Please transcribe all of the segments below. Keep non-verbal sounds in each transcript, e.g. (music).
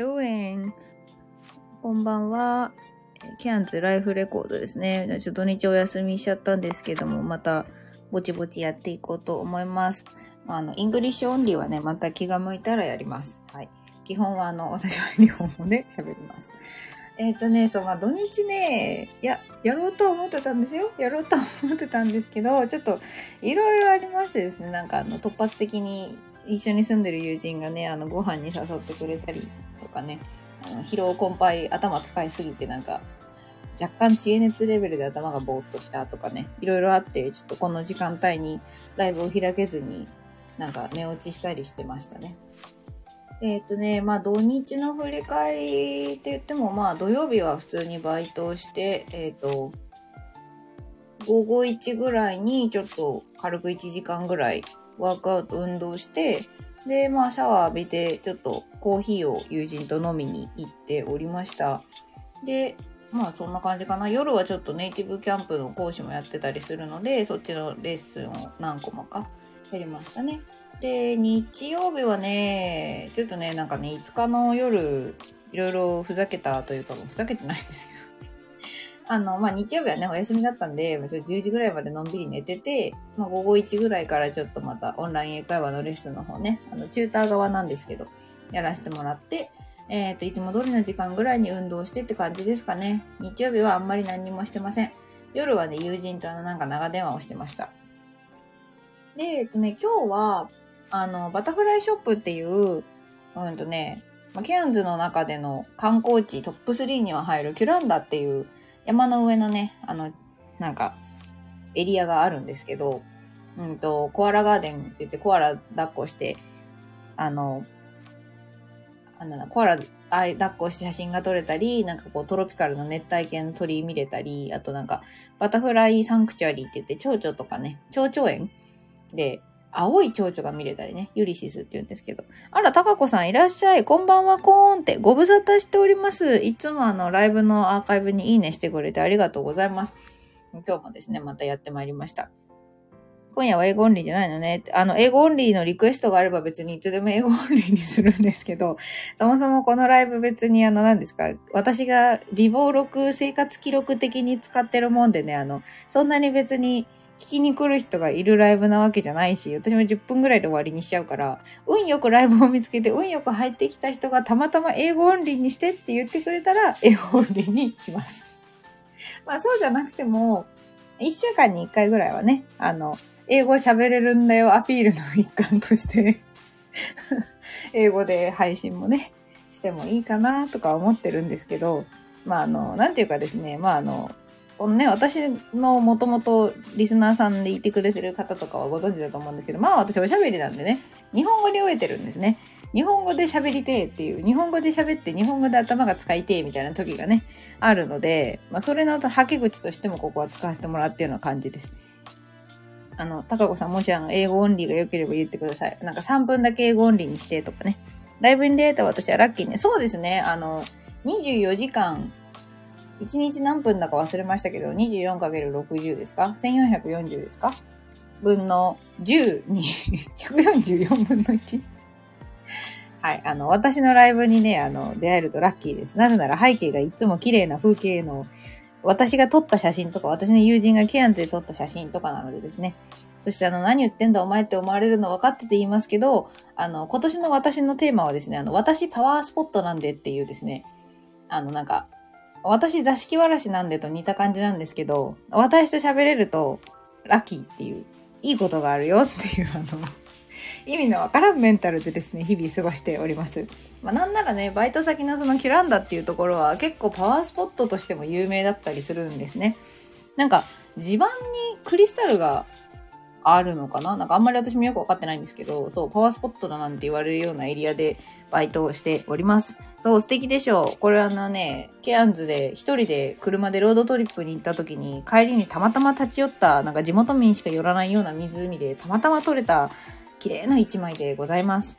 doing? こんばんは。ケアンズライフレコードですね。ちょっと土日お休みしちゃったんですけども、またぼちぼちやっていこうと思います。あの、 English only はね、また気が向いたらやります。はい。基本はあの、私は日本語で (laughs) 喋ります。えっ、ー、とね、そう、まあ土日ね、いや、やろうと思ってたんですよ。やろうと思ってたんですけど、ちょっといろいろありましてですね、なんかあの、突発的に一緒に住んでる友人がね、あの、ご飯に誘ってくれたりとかね、あの疲労困憊、頭使いすぎてなんか、若干知恵熱レベルで頭がぼーっとしたとかね、いろいろあって、ちょっとこの時間帯にライブを開けずに、なんか寝落ちしたりしてましたね。えっ、ー、とね、まあ土日の振り返りって言っても、まあ土曜日は普通にバイトをして、えっ、ー、と、午後1ぐらいにちょっと軽く1時間ぐらいワークアウト運動して、で、まあシャワー浴びてちょっとコーヒーを友人と飲みに行っておりました。で、まあそんな感じかな。夜はちょっとネイティブキャンプの講師もやってたりするので、そっちのレッスンを何個もかやりましたね。で、日曜日はね、ちょっとね、なんかね、5日の夜、いろいろふざけたというか、ふざけてないんですけど。あの、まあ、日曜日はね、お休みだったんで、ちょ10時ぐらいまでのんびり寝てて、まあ、午後1ぐらいからちょっとまたオンライン英会話のレッスンの方ね、あの、チューター側なんですけど、やらせてもらって、えっ、ー、と、いつも通りの時間ぐらいに運動してって感じですかね。日曜日はあんまり何にもしてません。夜はね、友人とあの、なんか長電話をしてました。で、えっとね、今日は、あの、バタフライショップっていう、うんとね、まあ、ケアンズの中での観光地トップ3には入るキュランダっていう山の上のね、あの、なんか、エリアがあるんですけど、うんと、コアラガーデンって言ってコアラ抱っこして、あの、あの、コアラ抱っこして写真が撮れたり、なんかこうトロピカルの熱帯系の鳥見れたり、あとなんかバタフライサンクチュアリーって言って蝶々とかね、蝶々園で青い蝶々が見れたりね、ユリシスって言うんですけど。あら、タカコさんいらっしゃい。こんばんは、コーンってご無沙汰しております。いつもあの、ライブのアーカイブにいいねしてくれてありがとうございます。今日もですね、またやってまいりました。今夜は英語オンリーじゃないのね。あの、英語オンリーのリクエストがあれば別にいつでも英語オンリーにするんですけど、(laughs) そもそもこのライブ別にあの、何ですか、私が備忘録、生活記録的に使ってるもんでね、あの、そんなに別に聞きに来る人がいるライブなわけじゃないし、私も10分ぐらいで終わりにしちゃうから、運よくライブを見つけて、運よく入ってきた人がたまたま英語オンリーにしてって言ってくれたら、英語オンリーにします。(laughs) まあそうじゃなくても、1週間に1回ぐらいはね、あの、英語喋れるんだよアピールの一環として (laughs) 英語で配信もね、してもいいかなとか思ってるんですけど、まああの、なんていうかですね、まああ、のね、私のもともとリスナーさんでいてくれてる方とかはご存知だと思うんですけど、まあ私おしゃべりなんでね、日本語で終えてるんですね。日本語で喋りてえっていう、日本語で喋って日本語で頭が使いてえみたいな時がね、あるので、まあそれのはけ口としてもここは使わせてもらってるような感じです。あの、高子さんもしあの、英語オンリーが良ければ言ってください。なんか3分だけ英語オンリーにしてとかね。ライブに出会えた私はラッキーね。そうですね。あの、24時間1日何分だか忘れましたけど、24×60 ですか ?1440 ですか？分の10に144分の1はい。あの、私のライブにね、あの、出会えるとラッキーです。なぜなら背景がいつも綺麗な風景の、私が撮った写真とか、私の友人がケアンズで撮った写真とかなのでですね。そしてあの、何言ってんだお前って思われるの分かってて言いますけど、あの、今年の私のテーマはですね、あの、私パワースポットなんでっていうですね、あの、なんか、私座敷わらしなんでと似た感じなんですけど、私と喋れるとラッキーっていう、いいことがあるよっていうあの、意味のわからんメンタルでですね、日々過ごしております。まあなんならね、バイト先のそのキュランダっていうところは結構パワースポットとしても有名だったりするんですね。なんか地盤にクリスタルがあるのかな？なんかあんまり私もよくわかってないんですけど、そう、パワースポットだなんて言われるようなエリアでバイトをしております。そう、素敵でしょう。これあのね、ケアンズで一人で車でロードトリップに行った時に帰りにたまたま立ち寄った、なんか地元民しか寄らないような湖でたまたま撮れた綺麗な一枚でございます。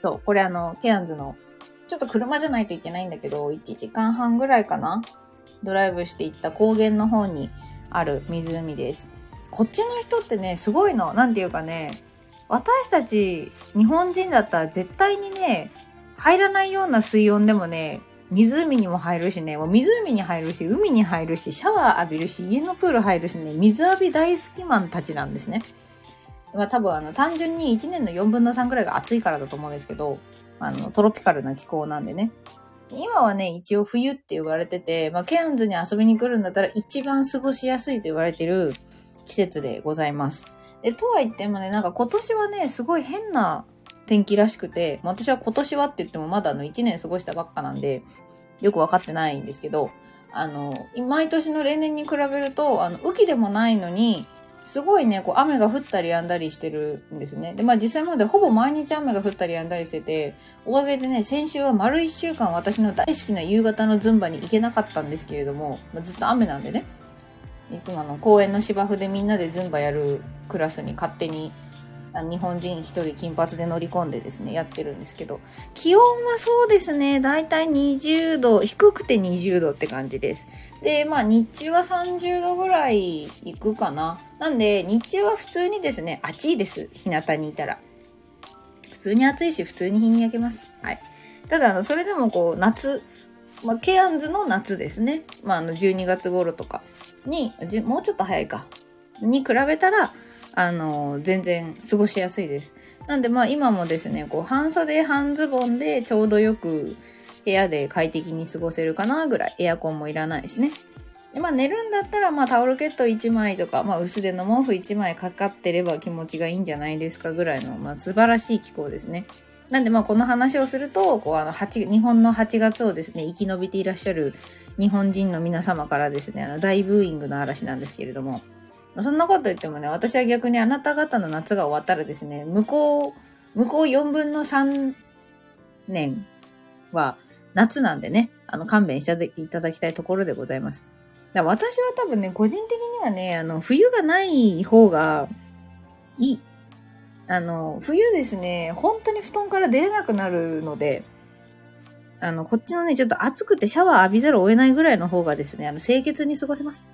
そう、これあの、ケアンズの、ちょっと車じゃないといけないんだけど、1時間半ぐらいかな？ドライブして行った高原の方にある湖です。こっちの人ってね、すごいの。なんていうかね、私たち日本人だったら絶対にね、入らないような水温でもね、湖にも入るしね、もう湖に入るし、海に入るし、シャワー浴びるし、家のプール入るしね、水浴び大好きマンたちなんですね。まあ多分あの単純に1年の4分の3くらいが暑いからだと思うんですけど、あのトロピカルな気候なんでね。今はね、一応冬って言われてて、まあケアンズに遊びに来るんだったら一番過ごしやすいと言われてる季節でございます。で、とは言ってもね、なんか今年はね、すごい変な天気らしくて、私は今年はって言ってもまだあの1年過ごしたばっかなんで、よくわかってないんですけど、あの、毎年の例年に比べると、あの、雨季でもないのに、すごいね、こう雨が降ったり止んだりしてるんですね。で、まあ実際までほぼ毎日雨が降ったり止んだりしてて、おかげでね、先週は丸一週間私の大好きな夕方のズンバに行けなかったんですけれども、まあ、ずっと雨なんでね、いつもの公園の芝生でみんなでズンバやるクラスに勝手に日本人一人金髪で乗り込んでですね、やってるんですけど、気温はそうですね、だいたい20度、低くて20度って感じです。で、まあ日中は30度ぐらいいくかな。なんで、日中は普通にですね、暑いです。日向にいたら。普通に暑いし、普通に日に焼けます。はい。ただ、あの、それでもこう、夏、まあ、ケアンズの夏ですね。まあ、あの、12月頃とかに、もうちょっと早いか。に比べたら、あの、全然過ごしやすいです。なんでまあ今もですね、こう半袖半ズボンでちょうどよく部屋で快適に過ごせるかなぐらい。エアコンもいらないしね。でまあ寝るんだったらまあタオルケット1枚とか、まあ薄手の毛布1枚かかってれば気持ちがいいんじゃないですかぐらいの、まあ素晴らしい気候ですね。なんでまあこの話をすると、こうあの8、日本の8月をですね、生き延びていらっしゃる日本人の皆様からですね、あの大ブーイングの嵐なんですけれども、そんなこと言ってもね、私は逆にあなた方の夏が終わったらですね、向こう、向こう4分の3年は夏なんでね、あの、勘弁していただきたいところでございます。私は多分ね、個人的にはね、あの、冬がない方がいい。あの、冬ですね、本当に布団から出れなくなるので、あの、こっちのね、ちょっと暑くてシャワー浴びざるを得ないぐらいの方がですね、あの、清潔に過ごせます。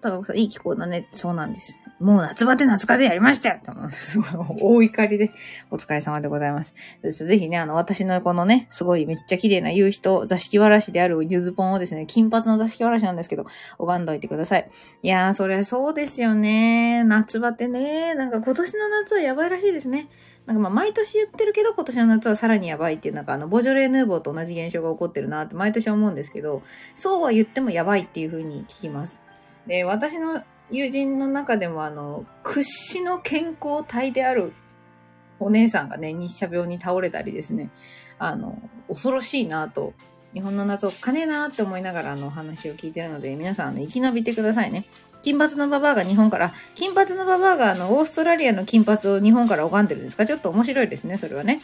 高子さん、いい気候だね。そうなんです。もう夏バテ夏風邪やりましたよと思うんです。(laughs) 大怒りで、お疲れ様でございます。ぜひね、あの、私のこのね、すごいめっちゃ綺麗な夕日と座敷わらしであるゆずぽんをですね、金髪の座敷わらしなんですけど、拝んどいてください。いやー、それそうですよね。夏バテね。なんか今年の夏はやばいらしいですね。なんかまあ毎年言ってるけど今年の夏はさらにやばいっていうなんかあのボジョレーヌーボーと同じ現象が起こってるなって毎年思うんですけど、そうは言ってもやばいっていう風に聞きます。で、私の友人の中でもあの、屈指の健康体であるお姉さんがね、日射病に倒れたりですね、あの、恐ろしいなと、日本の夏おっかねえなって思いながらあの話を聞いてるので、皆さんあの生き延びてくださいね。金髪のババアが日本から、金髪のババアがあの、オーストラリアの金髪を日本から拝んでるんですか？ちょっと面白いですね、それはね。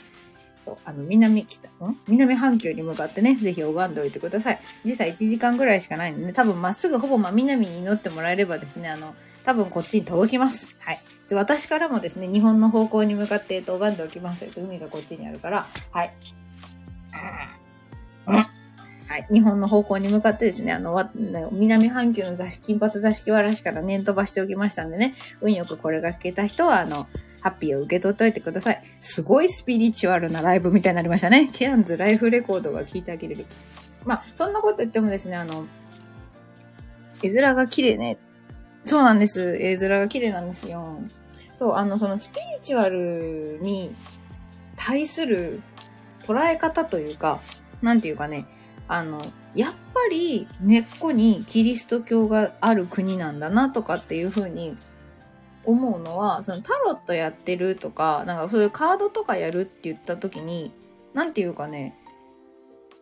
そう、あの、南北、ん？南半球に向かってね、ぜひ拝んでおいてください。実際1時間ぐらいしかないんでね、多分まっすぐほぼ真南に祈ってもらえればですね、あの、多分こっちに届きます。はい。私からもですね、日本の方向に向かって、拝んでおきます。海がこっちにあるから、はい。はい。日本の方向に向かってですね、あの、南半球の座敷、金髪座敷わらしから念飛ばしておきましたんでね、運よくこれが聞けた人は、あの、ハッピーを受け取っておいてください。すごいスピリチュアルなライブみたいになりましたね。ケアンズライフレコードが聞いてあげれる。まあ、そんなこと言ってもですね、あの、絵面が綺麗ね。そうなんです。絵面が綺麗なんですよ。そう、あの、そのスピリチュアルに対する捉え方というか、なんていうかね、あの、やっぱり根っこにキリスト教がある国なんだなとかっていうふうに思うのは、そのタロットやってるとか、なんかそういうカードとかやるって言った時に、なんていうかね、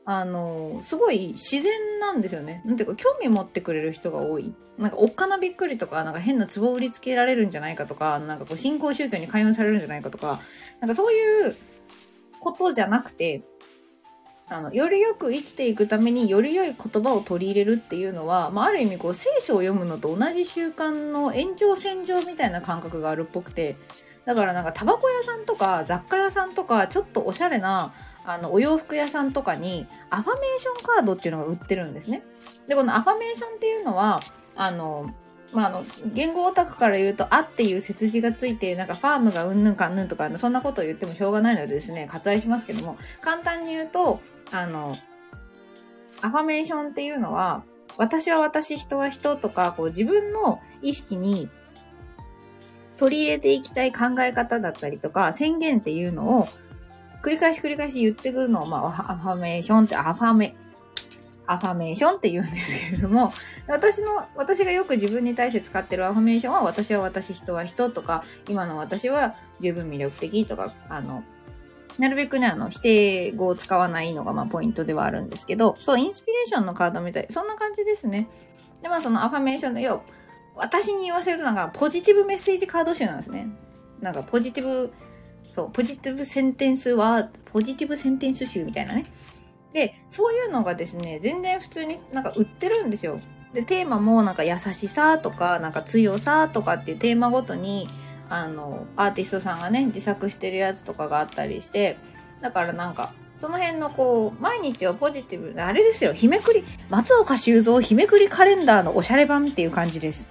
あの、すごい自然なんですよね。なんていうか、興味持ってくれる人が多い。なんか、おっかなびっくりとか、なんか変な壺売りつけられるんじゃないかとか、なんかこう、新興宗教に開運されるんじゃないかとか、なんかそういうことじゃなくて、あの、よりよく生きていくためにより良い言葉を取り入れるっていうのは、まあ、ある意味こう聖書を読むのと同じ習慣の延長線上みたいな感覚があるっぽくて、だからなんかタバコ屋さんとか雑貨屋さんとかちょっとおしゃれなあのお洋服屋さんとかにアファメーションカードっていうのが売ってるんですね。で、このアファメーションっていうのは、あの、まあ、あの、言語オタクから言うと、あっていう説字がついて、なんかファームがうんぬんかんぬんとか、そんなことを言ってもしょうがないのでですね、割愛しますけども、簡単に言うと、あの、アファメーションっていうのは、私は私、人は人とか、こう自分の意識に取り入れていきたい考え方だったりとか、宣言っていうのを、繰り返し繰り返し言ってくるのを、まあ、アファメーションって、アファメ、アファメーションって言うんですけれども、私の、私がよく自分に対して使ってるアファメーションは、私は私、人は人とか、今の私は十分魅力的とか、あの、なるべくね、あの、否定語を使わないのが、まあ、ポイントではあるんですけど、そう、インスピレーションのカードみたい。そんな感じですね。で、まあ、そのアファメーションの、要私に言わせるのが、ポジティブメッセージカード集なんですね。なんか、ポジティブ、そう、ポジティブセンテンスは、ポジティブセンテンス集みたいなね。で、そういうのがですね、全然普通になんか売ってるんですよ。で、テーマもなんか優しさとか、なんか強さとかっていうテーマごとに、あの、アーティストさんがね、自作してるやつとかがあったりして、だからなんか、その辺のこう、毎日をポジティブ、あれですよ、日めくり、松岡修造日めくりカレンダーのおしゃれ版っていう感じです。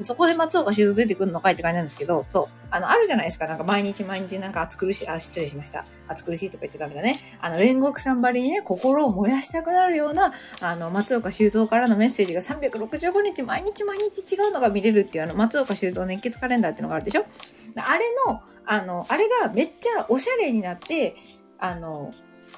そこで松岡修造出てくるのかいって感じなんですけど、そう。あの、あるじゃないですか。なんか毎日毎日なんか暑苦しい、あ、失礼しました。暑苦しいとか言ってダメだね。あの、煉獄さんばりにね、心を燃やしたくなるような、あの、松岡修造からのメッセージが365日毎日毎日違うのが見れるっていう、あの、松岡修造熱血カレンダーっていうのがあるでしょあれの、あの、あれがめっちゃおしゃれになって、あの、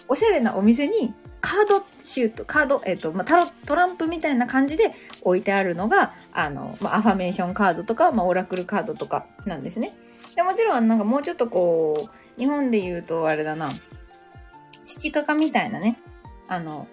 おしゃれなお店にカードシュート、カード、えっ、ー、と、まあ、タロ、トランプみたいな感じで置いてあるのが、あの、まあ、アファメーションカードとか、まあ、オラクルカードとかなんですね。で、もちろんなんかもうちょっとこう、日本で言うとあれだな、父かかみたいなね、あの、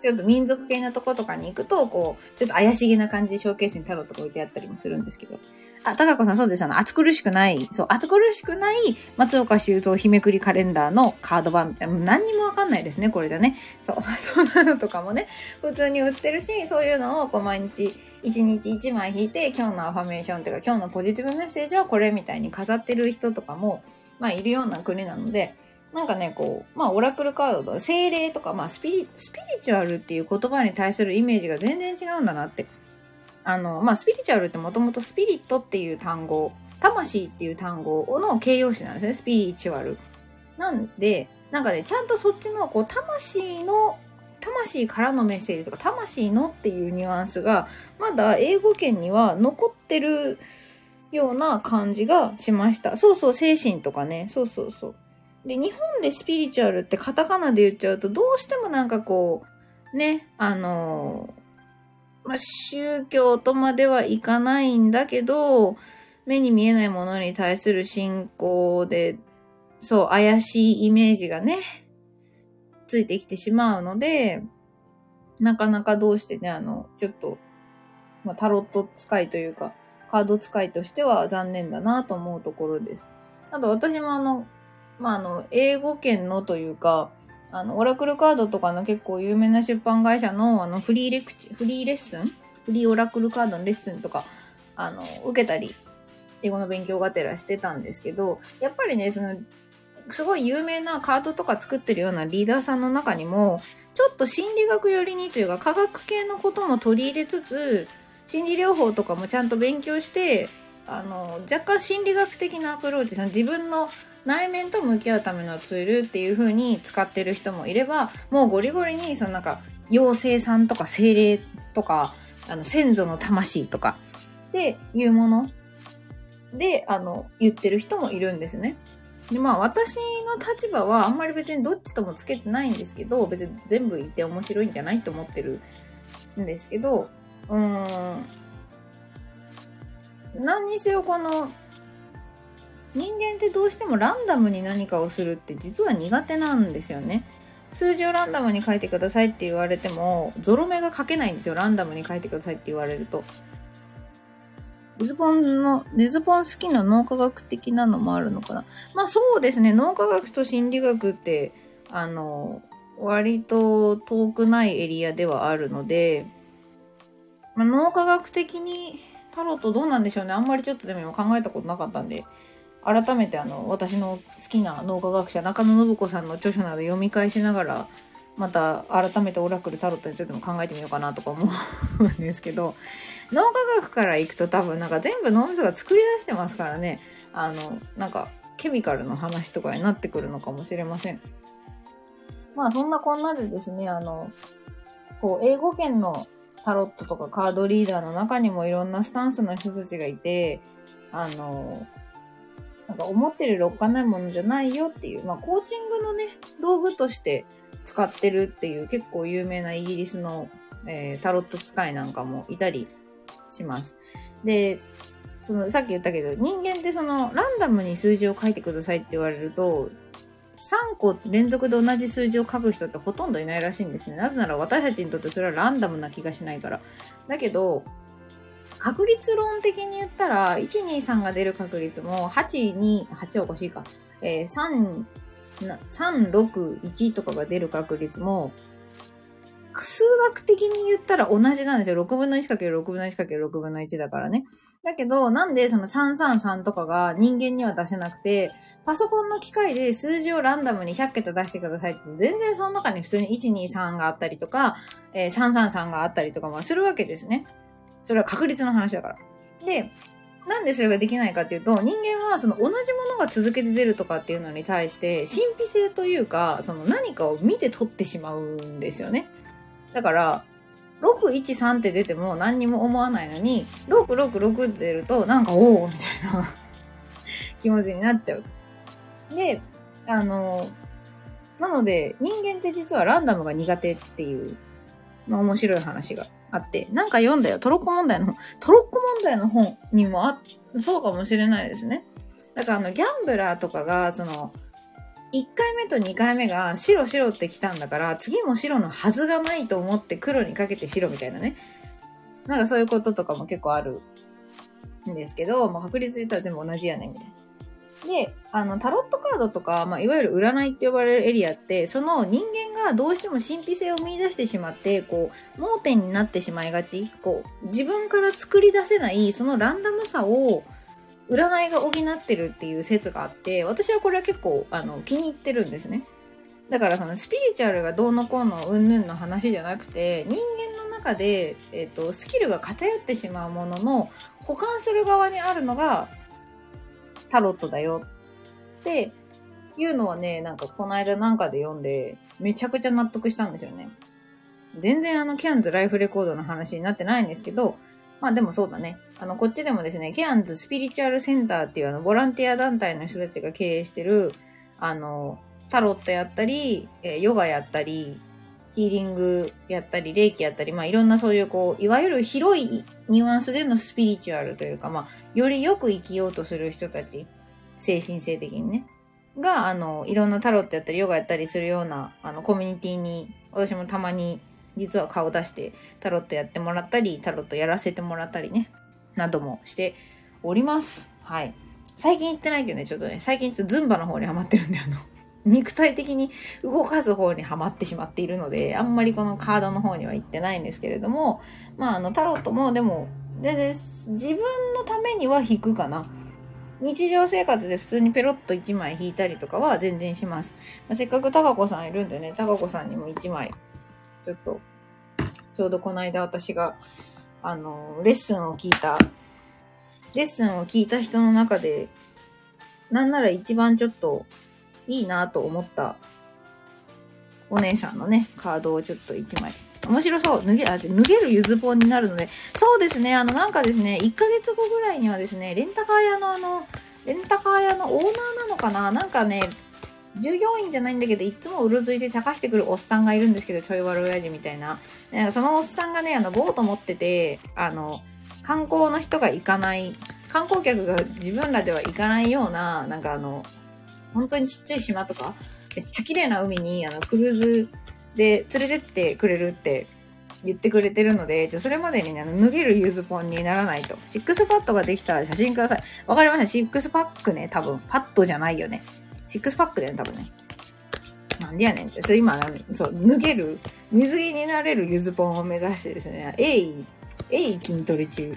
ちょっと民族系なとことかに行くと、こう、ちょっと怪しげな感じでショーケースにタロットが置いてあったりもするんですけど。あ、高子さんそうです。あの、暑苦しくない、そう、暑苦しくない松岡修造日めくりカレンダーのカード版みたいな、何にもわかんないですね、これじゃね。そう、(laughs) そんなのとかもね、普通に売ってるし、そういうのをこう毎日、一日一枚引いて、今日のアファメーションっていうか、今日のポジティブメッセージはこれみたいに飾ってる人とかも、まあ、いるような国なので、なんかね、こう、まあ、オラクルカードと精霊とか、まあ、スピリ、スピリチュアルっていう言葉に対するイメージが全然違うんだなって。あの、まあ、スピリチュアルってもともとスピリットっていう単語、魂っていう単語の形容詞なんですね、スピリチュアル。なんで、なんかね、ちゃんとそっちの、こう、魂の、魂からのメッセージとか、魂のっていうニュアンスが、まだ英語圏には残ってるような感じがしました。そうそう、精神とかね、そうそうそう。で、日本でスピリチュアルってカタカナで言っちゃうと、どうしてもなんかこう、ね、あのまあ、宗教とまではいかないんだけど、目に見えないものに対する信仰で、そう、怪しいイメージがね、ついてきてしまうので、なかなかどうしてね、あの、ちょっと、まあ、タロット使いというか、カード使いとしては残念だなと思うところです。あと私もあの、まあ、あの、英語圏のというか、あの、オラクルカードとかの結構有名な出版会社の、あの、フリーレクチ、フリーレッスンフリーオラクルカードのレッスンとか、あの、受けたり、英語の勉強がてらしてたんですけど、やっぱりね、その、すごい有名なカードとか作ってるようなリーダーさんの中にも、ちょっと心理学寄りにというか科学系のことも取り入れつつ、心理療法とかもちゃんと勉強して、あの、若干心理学的なアプローチ、その自分の内面と向き合うためのツールっていう風に使ってる人もいれば、もうゴリゴリに、そのなんか、妖精さんとか精霊とか、あの、先祖の魂とか、っていうもので、あの、言ってる人もいるんですね。で、まあ私の立場はあんまり別にどっちともつけてないんですけど、別に全部いて面白いんじゃないと思ってるんですけど、うーん、何にせよこの人間ってどうしてもランダムに何かをするって実は苦手なんですよね。数字をランダムに書いてくださいって言われても、ゾロ目が書けないんですよ。ランダムに書いてくださいって言われると。ネズポンの、ネズポン好きな脳科学的なのもあるのかな。まあそうですね。脳科学と心理学って、あの、割と遠くないエリアではあるので、まあ、脳科学的にタロットどうなんでしょうね。あんまりちょっとでも今考えたことなかったんで、改めてあの私の好きな脳科学者中野信子さんの著書など読み返しながらまた改めてオラクルタロットについても考えてみようかなとか思うんですけど、脳科学から行くと多分なんか全部脳みそが作り出してますからね、あの、なんかケミカルの話とかになってくるのかもしれません。まあそんなこんなでですね、あの、こう、英語圏のタロットとかカードリーダーの中にもいろんなスタンスの人たちがいて、あの、なんか思ってるおっかないものじゃないよっていう、まあコーチングのね、道具として使ってるっていう結構有名なイギリスの、えー、タロット使いなんかもいたりします。で、そのさっき言ったけど人間ってそのランダムに数字を書いてくださいって言われると3個連続で同じ数字を書く人ってほとんどいないらしいんですね。なぜなら私たちにとってそれはランダムな気がしないから。だけど、確率論的に言ったら、1、2、3が出る確率も、8、2、8はおかしいか。えー、3、3、6、1とかが出る確率も、数学的に言ったら同じなんですよ。6分の 1×6 分の 1×6 分の1だからね。だけど、なんでその333とかが人間には出せなくて、パソコンの機械で数字をランダムに100桁出してくださいって、全然その中に普通に123があったりとか、えー、333があったりとかもするわけですね。それは確率の話だから。で、なんでそれができないかっていうと、人間はその同じものが続けて出るとかっていうのに対して、神秘性というか、その何かを見て取ってしまうんですよね。だから、613って出ても何にも思わないのに、666って出ると、なんか、おおみたいな (laughs) 気持ちになっちゃうと。で、あの、なので、人間って実はランダムが苦手っていう、まあ、面白い話があって、なんか読んだよ。トロッコ問題の、トロッコ問題の本にもあ、そうかもしれないですね。だからあの、ギャンブラーとかが、その、1回目と2回目が白白って来たんだから、次も白のはずがないと思って黒にかけて白みたいなね。なんかそういうこととかも結構あるんですけど、まあ、確率で言ったら全部同じやねんみたいな。で、あの、タロットカードとか、まあ、いわゆる占いって呼ばれるエリアって、その人間がどうしても神秘性を見出してしまって、こう、盲点になってしまいがち。こう、自分から作り出せない、そのランダムさを、占いが補ってるっていう説があって、私はこれは結構、あの、気に入ってるんですね。だからそのスピリチュアルがどうのこうのうんぬんの話じゃなくて、人間の中で、えっ、ー、と、スキルが偏ってしまうものの、保管する側にあるのが、タロットだよっていうのはね、なんかこの間なんかで読んで、めちゃくちゃ納得したんですよね。全然あの、キャンズライフレコードの話になってないんですけど、まあでもそうだね。あの、こっちでもですね、ケアンズスピリチュアルセンターっていうあの、ボランティア団体の人たちが経営してる、あの、タロットやったり、え、ヨガやったり、ヒーリングやったり、霊気やったり、まあいろんなそういうこう、いわゆる広いニュアンスでのスピリチュアルというか、まあ、よりよく生きようとする人たち、精神性的にね、が、あの、いろんなタロットやったり、ヨガやったりするような、あの、コミュニティに、私もたまに実は顔出してタロットやってもらったり、タロットやらせてもらったりね、などもしております。はい。最近行ってないけどね、ちょっとね、最近ちょっとズンバの方にハマってるんで、あの、(laughs) 肉体的に動かす方にはまってしまっているので、あんまりこのカードの方には行ってないんですけれども、まあ、あの、タロットもでも、でで自分のためには引くかな。日常生活で普通にペロッと1枚引いたりとかは全然します。まあ、せっかくタカコさんいるんでね、タカコさんにも1枚ちょっと、ちょうどこの間私が、あの、レッスンを聞いた、レッスンを聞いた人の中で、なんなら一番ちょっといいなと思ったお姉さんのね、カードをちょっと1枚。面白そう。脱げ、あ、脱げるゆずポンになるので。そうですね。あの、なんかですね、1ヶ月後ぐらいにはですね、レンタカー屋のあの、レンタカー屋のオーナーなのかななんかね、従業員じゃないんだけど、いつもうろついて茶化してくるおっさんがいるんですけど、ちょい悪親父みたいな。そのおっさんがね、あの、ボート持ってて、あの、観光の人が行かない、観光客が自分らでは行かないような、なんかあの、本当にちっちゃい島とか、めっちゃ綺麗な海に、あの、クルーズで連れてってくれるって言ってくれてるので、ちょそれまでにね、脱げるゆずポンにならないと。シックスパッドができたら写真ください。わかりました。シックスパックね、多分。パッドじゃないよね。シックスパックだよね、多分ね。なんでやねんって。それ今、そう、脱げる、水着になれるゆずポンを目指してですね、鋭意、鋭意筋トレ中。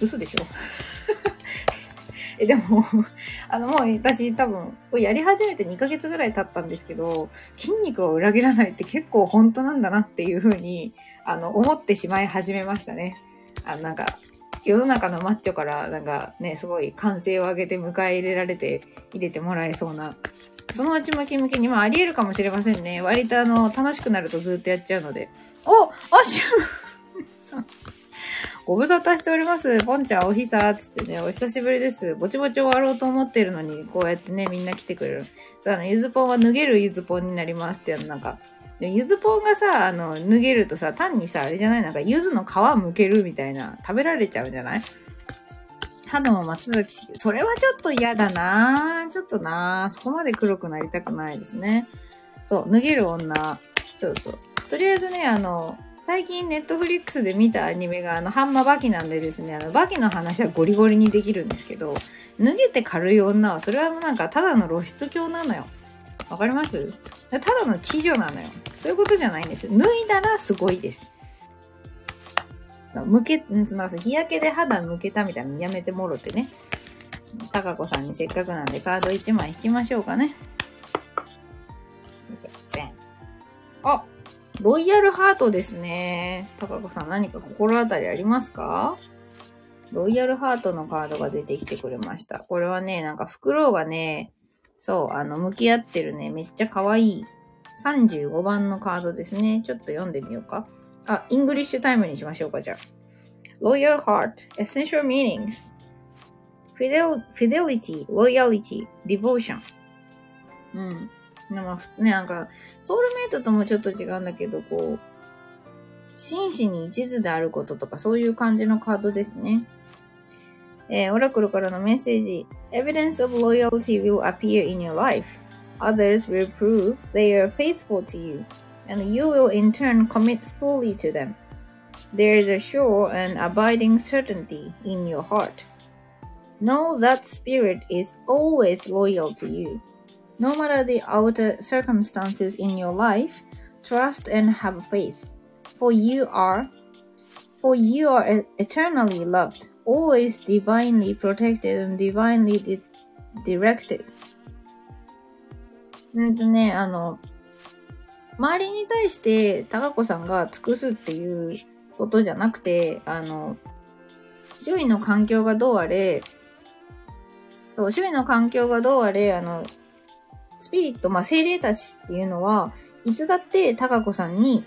嘘でしょ？(laughs) え、でも、あの、もう私多分、これやり始めて2ヶ月ぐらい経ったんですけど、筋肉を裏切らないって結構本当なんだなっていうふうに、あの、思ってしまい始めましたね。あの、なんか、世の中のマッチョからなんかね、すごい歓声を上げて迎え入れられて入れてもらえそうな、そのうち向き向きに、まああり得るかもしれませんね。割とあの、楽しくなるとずっとやっちゃうので。おあシュさん。(laughs) ご無沙汰しております。ポンちゃんおひさつってね、お久しぶりです。ぼちぼち終わろうと思ってるのに、こうやってね、みんな来てくれる。さあ、あの、ゆずぽんは脱げるゆずぽんになりますっていうのなんか、ゆずぽんがさ、あの、脱げるとさ、単にさ、あれじゃない？なんか、ゆずの皮むけるみたいな、食べられちゃうんじゃない？肌も松崎しそれはちょっと嫌だなちょっとなそこまで黒くなりたくないですね。そう、脱げる女。そうそう。とりあえずね、あの、最近ネットフリックスで見たアニメがあの、ハンマバキなんでですね、あの、バキの話はゴリゴリにできるんですけど、脱げて軽い女は、それはもうなんかただの露出狂なのよ。わかります？ただの知女なのよ。そういうことじゃないんです脱いだらすごいです。むけ、んつなん日焼けで肌むけたみたいなのやめてもろてね。たかこさんにせっかくなんでカード1枚引きましょうかね。あロイヤルハートですね。たかこさん何か心当たりありますか？Loyal Heart のカードが出てきてくれました。これはね、なんか袋がね、そう、あの、向き合ってるね、めっちゃ可愛い35番のカードですね。ちょっと読んでみようか。あ、 English time にしましょうか、じゃあ。Loyal Heart Essential Meanings Fidel Fidelity, Loyalty, Devotion うん。まあ、ね、なんか、ソウルメイトともちょっと違うんだけど、こう、真摯に一途であることとか、そういう感じのカードですね。えー、オラクルからのメッセージ。Evidence of loyalty will appear in your life. Others will prove they are faithful to you, and you will in turn commit fully to them. There is a sure and abiding certainty in your heart. Know that spirit is always loyal to you. No matter the outer circumstances in your life, trust and have faith. For you are, for you are eternally loved, Always divinely protected and divinely di directed. うんとね、あの、周りに対して高子さんが尽くすっていうことじゃなくて、あの、周囲の環境がどうあれ、そう、周囲の環境がどうあれ、あの、スピリット、まあ、精霊たちっていうのは、いつだって高子さんに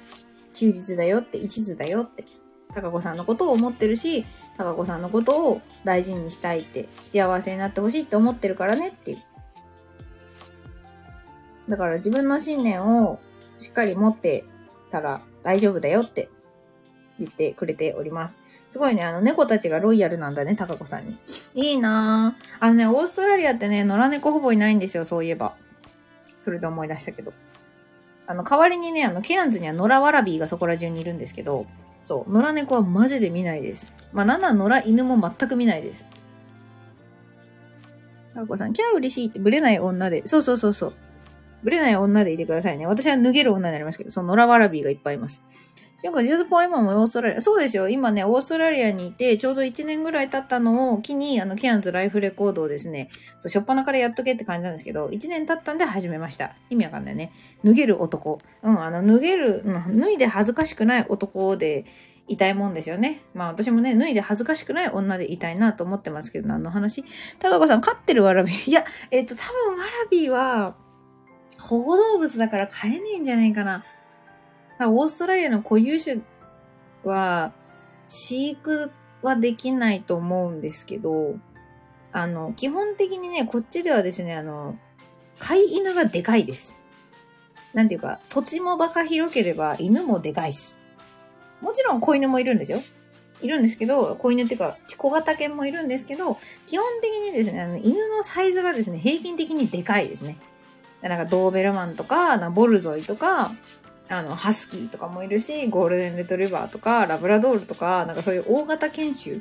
忠実だよって、一途だよって、高子さんのことを思ってるし、高子さんのことを大事にしたいって、幸せになってほしいって思ってるからねっていう。だから自分の信念をしっかり持ってたら大丈夫だよって言ってくれております。すごいね、あの、猫たちがロイヤルなんだね、高子さんに。いいなぁ。あのね、オーストラリアってね、野良猫ほぼいないんですよ、そういえば。それで思い出したけど。あの、代わりにね、あの、ケアンズには野良ワラビーがそこら中にいるんですけど、そう、野良猫はマジで見ないです。まあ、なんなら野良犬も全く見ないです。タコさん、キャー嬉しいって、ブレない女で。そうそうそうそう。ブレない女でいてくださいね。私は脱げる女になりますけど、その野良ワラビーがいっぱいいます。なんか、ゆずポは今もオーストラリア、そうですよ。今ね、オーストラリアにいて、ちょうど1年ぐらい経ったのを機に、あの、ケアンズライフレコードをですね、そう、しょっぱなからやっとけって感じなんですけど、1年経ったんで始めました。意味わかんないね。脱げる男。うん、あの、脱げる、脱いで恥ずかしくない男で、いたいもんですよね。まあ私もね、脱いで恥ずかしくない女でいたいなと思ってますけど、何の話？高子さん、飼ってるワラビー。(laughs) いや、えっ、と、多分ワラビーは、保護動物だから飼えねえんじゃないかな。オーストラリアの固有種は、飼育はできないと思うんですけど、あの、基本的にね、こっちではですね、あの、飼い犬がでかいです。なんていうか、土地もバカ広ければ犬もでかいっす。もちろん子犬もいるんですよ。いるんですけど、子犬っていうか、小型犬もいるんですけど、基本的にですね、あの犬のサイズがですね、平均的にでかいですね。なんかドーベルマンとか、なボルゾイとか、あの、ハスキーとかもいるし、ゴールデンレトリバーとか、ラブラドールとか、なんかそういう大型犬種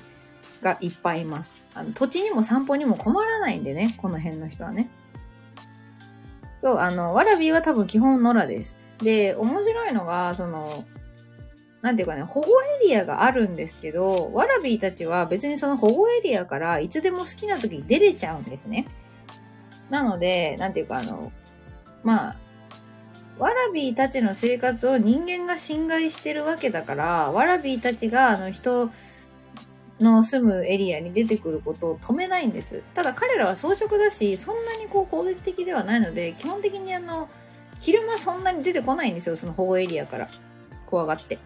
がいっぱいいます。あの、土地にも散歩にも困らないんでね、この辺の人はね。そう、あの、ワラビーは多分基本野良です。で、面白いのが、その、なんていうかね、保護エリアがあるんですけど、ワラビーたちは別にその保護エリアからいつでも好きな時に出れちゃうんですね。なので、なんていうかあの、まあ、ワラビーたちの生活を人間が侵害してるわけだから、ワラビーたちがあの人の住むエリアに出てくることを止めないんです。ただ彼らは草食だし、そんなにこう攻撃的ではないので、基本的にあの、昼間そんなに出てこないんですよ、その保護エリアから。怖がって。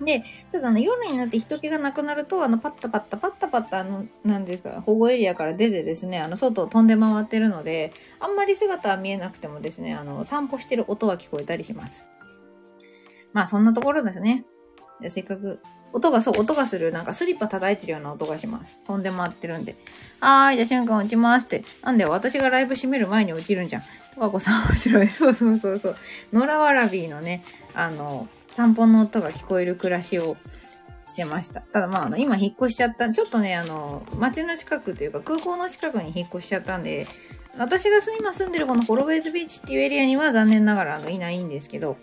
で、ただあの夜になって人気がなくなると、あのパッタパッタパッタパッタ、あの、なんですか、保護エリアから出てですね、あの外を飛んで回ってるので、あんまり姿は見えなくてもですね、あの、散歩してる音は聞こえたりします。まあそんなところですね。せっかく、音がそう、音がする、なんかスリッパ叩いてるような音がします。飛んで回ってるんで。はーい、じゃあ瞬間落ちますって。なんで私がライブ閉める前に落ちるんじゃん。とかこさん面白い。そうそうそうそう。野良わらびーのね、あの、散歩の音が聞こえる暮らしをしてました。ただまあ、あの、今引っ越しちゃった。ちょっとね、あの、街の近くというか空港の近くに引っ越しちゃったんで、私が今住んでるこのホロウェイズビーチっていうエリアには残念ながらあのいないんですけど、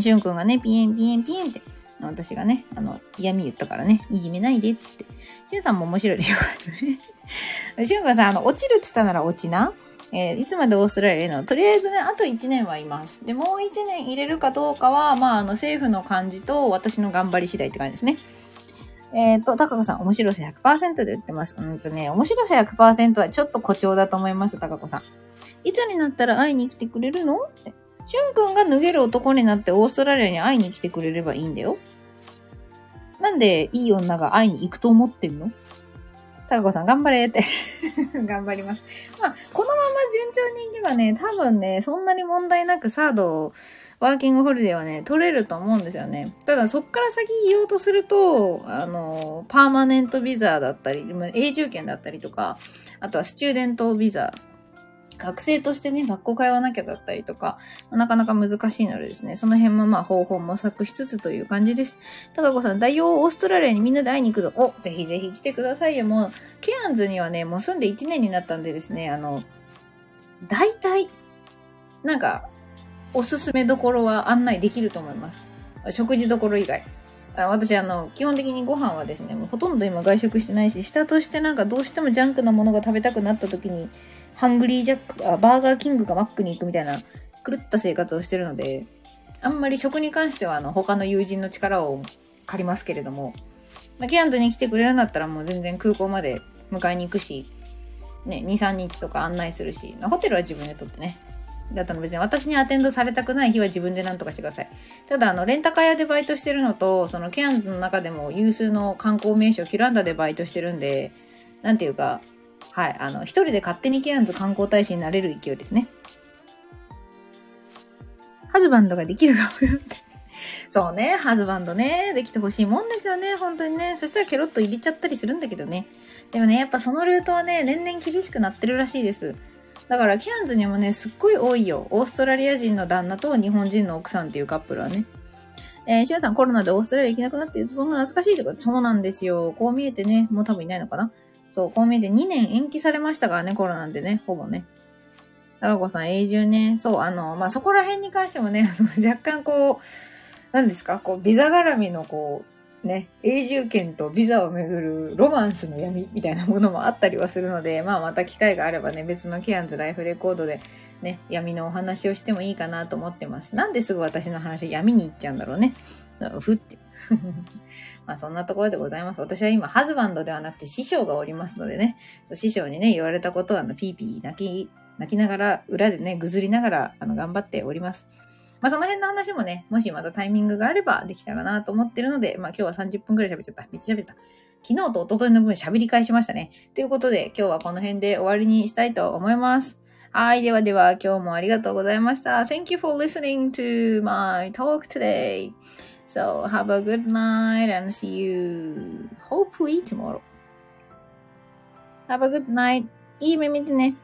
しゅんくんがね、ピエンピエンピエンって、私がね、あの、嫌味言ったからね、いじめないでっつって。しゅんさんも面白いでしょ？ね。(laughs) しゅんくんさ、あの、落ちるっつったなら落ちな。えー、いつまでオーストラリアいるの？とりあえずね、あと1年はいます。で、もう1年入れるかどうかは、まあ、あの、政府の感じと私の頑張り次第って感じですね。えっ、ー、と、高子さん、面白さ100%で売ってます。うんとね、面白さ100%はちょっと誇張だと思います、高子さん。いつになったら会いに来てくれるの？って。しゅんくんが脱げる男になってオーストラリアに会いに来てくれればいいんだよ。なんでいい女が会いに行くと思ってんの？タカコさん頑張れって (laughs) 頑張ります。まあ、このまま順調にいけばね、多分ね、そんなに問題なくサードをワーキングホリデーはね、取れると思うんですよね。ただ、そっから先言おうとすると、あの、パーマネントビザだったり、永住権だったりとか、あとはスチューデントビザ学生としてね、学校通わなきゃだったりとか、なかなか難しいのでですね、その辺もまあ方法模索しつつという感じです。高子さん、大王オーストラリアにみんなで会いに行くぞ。お、ぜひぜひ来てくださいよ。もう、ケアンズにはね、もう住んで1年になったんでですね、あの、大体、なんか、おすすめどころは案内できると思います。食事どころ以外。私、あの、基本的にご飯はですね、もうほとんど今外食してないし、下としてなんかどうしてもジャンクなものが食べたくなった時に、ハングリージャック、あ、バーガーキングかマックに行くみたいな狂った生活をしてるので、あんまり食に関してはあの他の友人の力を借りますけれども、まあ、ケアンズに来てくれるんだったらもう全然空港まで迎えに行くし、ね、2、3日とか案内するし、ホテルは自分で取ってね。だったの別に私にアテンドされたくない日は自分で何とかしてください。ただ、あの、レンタカー屋でバイトしてるのと、そのケアンズの中でも有数の観光名所、キランダでバイトしてるんで、なんていうか、はい、あの、一人で勝手にケアンズ観光大使になれる勢いですね。ハズバンドができるかもよって。(laughs) そうね、ハズバンドね、できてほしいもんですよね、本当にね。そしたらケロッと入れちゃったりするんだけどね。でもね、やっぱそのルートはね、年々厳しくなってるらしいです。だからケアンズにもね、すっごい多いよ。オーストラリア人の旦那と日本人の奥さんっていうカップルはね。えー、シュさんコロナでオーストラリア行けなくなってズボンが懐かしいと？か、そうなんですよ。こう見えてね、もう多分いないのかな。そう、こう見えて2年延期されましたからね、コロナでね、ほぼね。高子さん、永住ね。そう、あの、まあ、そこら辺に関してもね、(laughs) 若干こう、何ですかこう、ビザ絡みのこう、ね、永住権とビザをめぐるロマンスの闇みたいなものもあったりはするので、まあまた機会があればね、別のケアンズライフレコードでね、闇のお話をしてもいいかなと思ってます。なんですぐ私の話闇に行っちゃうんだろうね。ふって。まあそんなところでございます。私は今、ハズバンドではなくて師匠がおりますのでね、そう師匠にね、言われたことは、あの、ピーピー泣き、泣きながら、裏でね、ぐずりながら、あの、頑張っております。まあその辺の話もね、もしまたタイミングがあればできたらなと思ってるので、まあ今日は30分くらい喋っちゃった。めっちゃ喋った。昨日と一昨日の分喋り返しましたね。ということで、今日はこの辺で終わりにしたいと思います。はい。ではでは、今日もありがとうございました。Thank you for listening to my talk today. So have a good night and see you hopefully tomorrow. Have a good night. İyi mimidi ne?